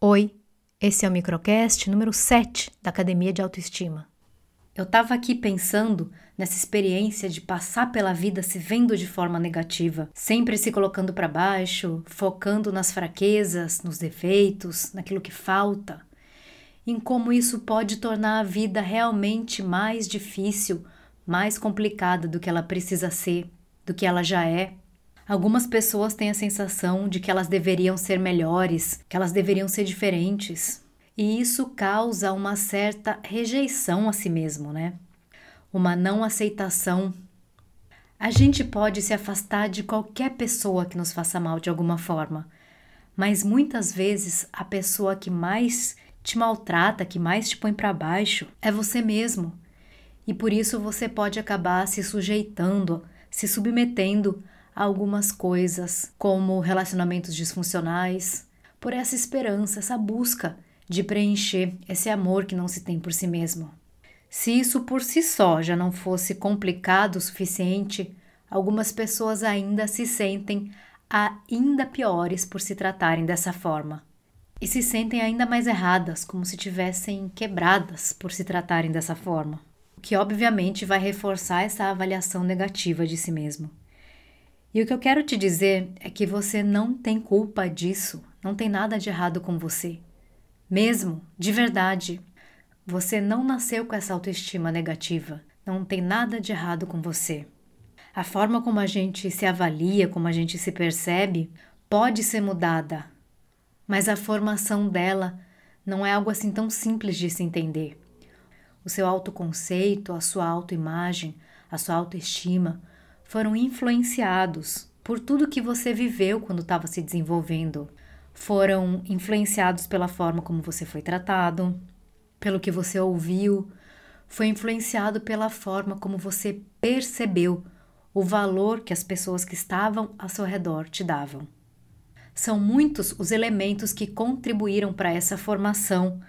Oi, esse é o microcast número 7 da Academia de Autoestima. Eu estava aqui pensando nessa experiência de passar pela vida se vendo de forma negativa, sempre se colocando para baixo, focando nas fraquezas, nos defeitos, naquilo que falta, em como isso pode tornar a vida realmente mais difícil, mais complicada do que ela precisa ser, do que ela já é. Algumas pessoas têm a sensação de que elas deveriam ser melhores, que elas deveriam ser diferentes. E isso causa uma certa rejeição a si mesmo, né? Uma não aceitação. A gente pode se afastar de qualquer pessoa que nos faça mal de alguma forma, mas muitas vezes a pessoa que mais te maltrata, que mais te põe para baixo, é você mesmo. E por isso você pode acabar se sujeitando, se submetendo algumas coisas, como relacionamentos disfuncionais, por essa esperança, essa busca de preencher esse amor que não se tem por si mesmo. Se isso por si só já não fosse complicado o suficiente, algumas pessoas ainda se sentem ainda piores por se tratarem dessa forma. E se sentem ainda mais erradas, como se tivessem quebradas por se tratarem dessa forma. O que obviamente vai reforçar essa avaliação negativa de si mesmo. E o que eu quero te dizer é que você não tem culpa disso, não tem nada de errado com você. Mesmo, de verdade, você não nasceu com essa autoestima negativa, não tem nada de errado com você. A forma como a gente se avalia, como a gente se percebe, pode ser mudada, mas a formação dela não é algo assim tão simples de se entender. O seu autoconceito, a sua autoimagem, a sua autoestima foram influenciados por tudo que você viveu quando estava se desenvolvendo. Foram influenciados pela forma como você foi tratado, pelo que você ouviu, foi influenciado pela forma como você percebeu o valor que as pessoas que estavam ao seu redor te davam. São muitos os elementos que contribuíram para essa formação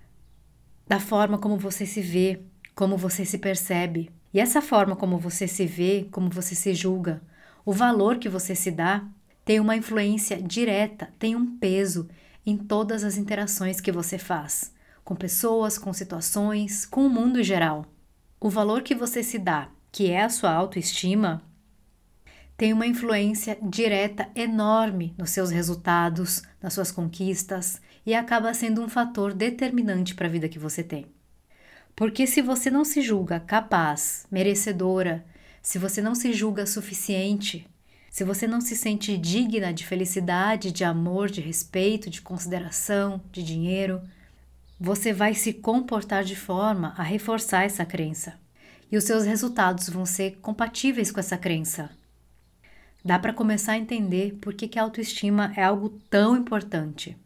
da forma como você se vê, como você se percebe, e essa forma como você se vê, como você se julga, o valor que você se dá, tem uma influência direta, tem um peso em todas as interações que você faz, com pessoas, com situações, com o mundo em geral. O valor que você se dá, que é a sua autoestima, tem uma influência direta enorme nos seus resultados, nas suas conquistas e acaba sendo um fator determinante para a vida que você tem. Porque se você não se julga capaz, merecedora, se você não se julga suficiente, se você não se sente digna de felicidade, de amor, de respeito, de consideração, de dinheiro, você vai se comportar de forma a reforçar essa crença. E os seus resultados vão ser compatíveis com essa crença. Dá para começar a entender por que, que a autoestima é algo tão importante.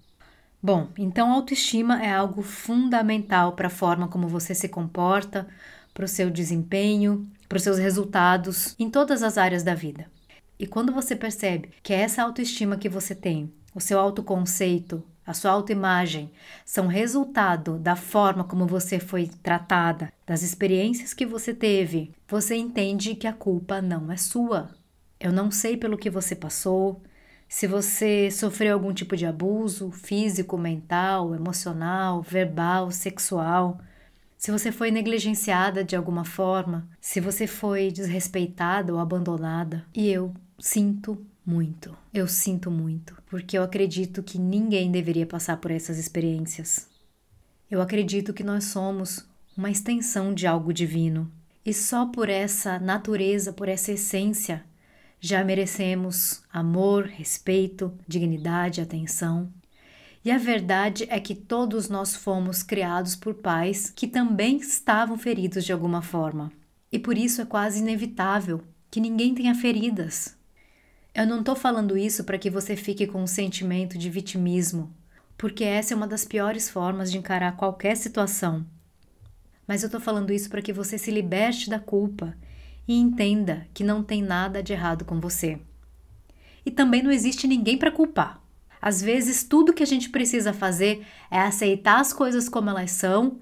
Bom, então autoestima é algo fundamental para a forma como você se comporta, para o seu desempenho, para os seus resultados em todas as áreas da vida. E quando você percebe que é essa autoestima que você tem, o seu autoconceito, a sua autoimagem, são resultado da forma como você foi tratada, das experiências que você teve, você entende que a culpa não é sua. Eu não sei pelo que você passou, se você sofreu algum tipo de abuso físico, mental, emocional, verbal, sexual, se você foi negligenciada de alguma forma, se você foi desrespeitada ou abandonada. E eu sinto muito. Eu sinto muito, porque eu acredito que ninguém deveria passar por essas experiências. Eu acredito que nós somos uma extensão de algo divino. E só por essa natureza, por essa essência, já merecemos amor, respeito, dignidade, atenção. E a verdade é que todos nós fomos criados por pais que também estavam feridos de alguma forma. E por isso é quase inevitável que ninguém tenha feridas. Eu não estou falando isso para que você fique com um sentimento de vitimismo, porque essa é uma das piores formas de encarar qualquer situação. Mas eu estou falando isso para que você se liberte da culpa e entenda que não tem nada de errado com você. E também não existe ninguém para culpar. Às vezes, tudo que a gente precisa fazer é aceitar as coisas como elas são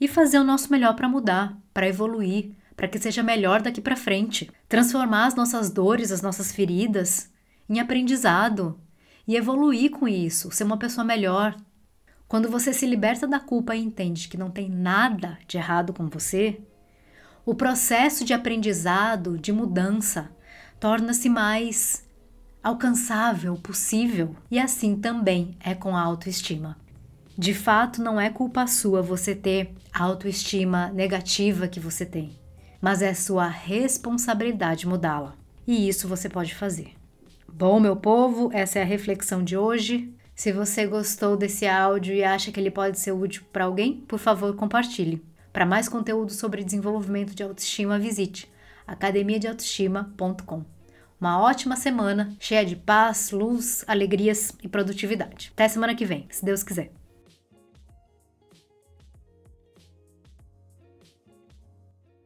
e fazer o nosso melhor para mudar, para evoluir, para que seja melhor daqui para frente. Transformar as nossas dores, as nossas feridas em aprendizado e evoluir com isso, ser uma pessoa melhor. Quando você se liberta da culpa e entende que não tem nada de errado com você, o processo de aprendizado, de mudança, torna-se mais alcançável, possível, e assim também é com a autoestima. De fato, não é culpa sua você ter a autoestima negativa que você tem, mas é sua responsabilidade mudá-la. E isso você pode fazer. Bom, meu povo, essa é a reflexão de hoje. Se você gostou desse áudio e acha que ele pode ser útil para alguém, por favor, compartilhe. Para mais conteúdo sobre desenvolvimento de autoestima, visite academiadeautoestima.com. Uma ótima semana, cheia de paz, luz, alegrias e produtividade. Até semana que vem, se Deus quiser.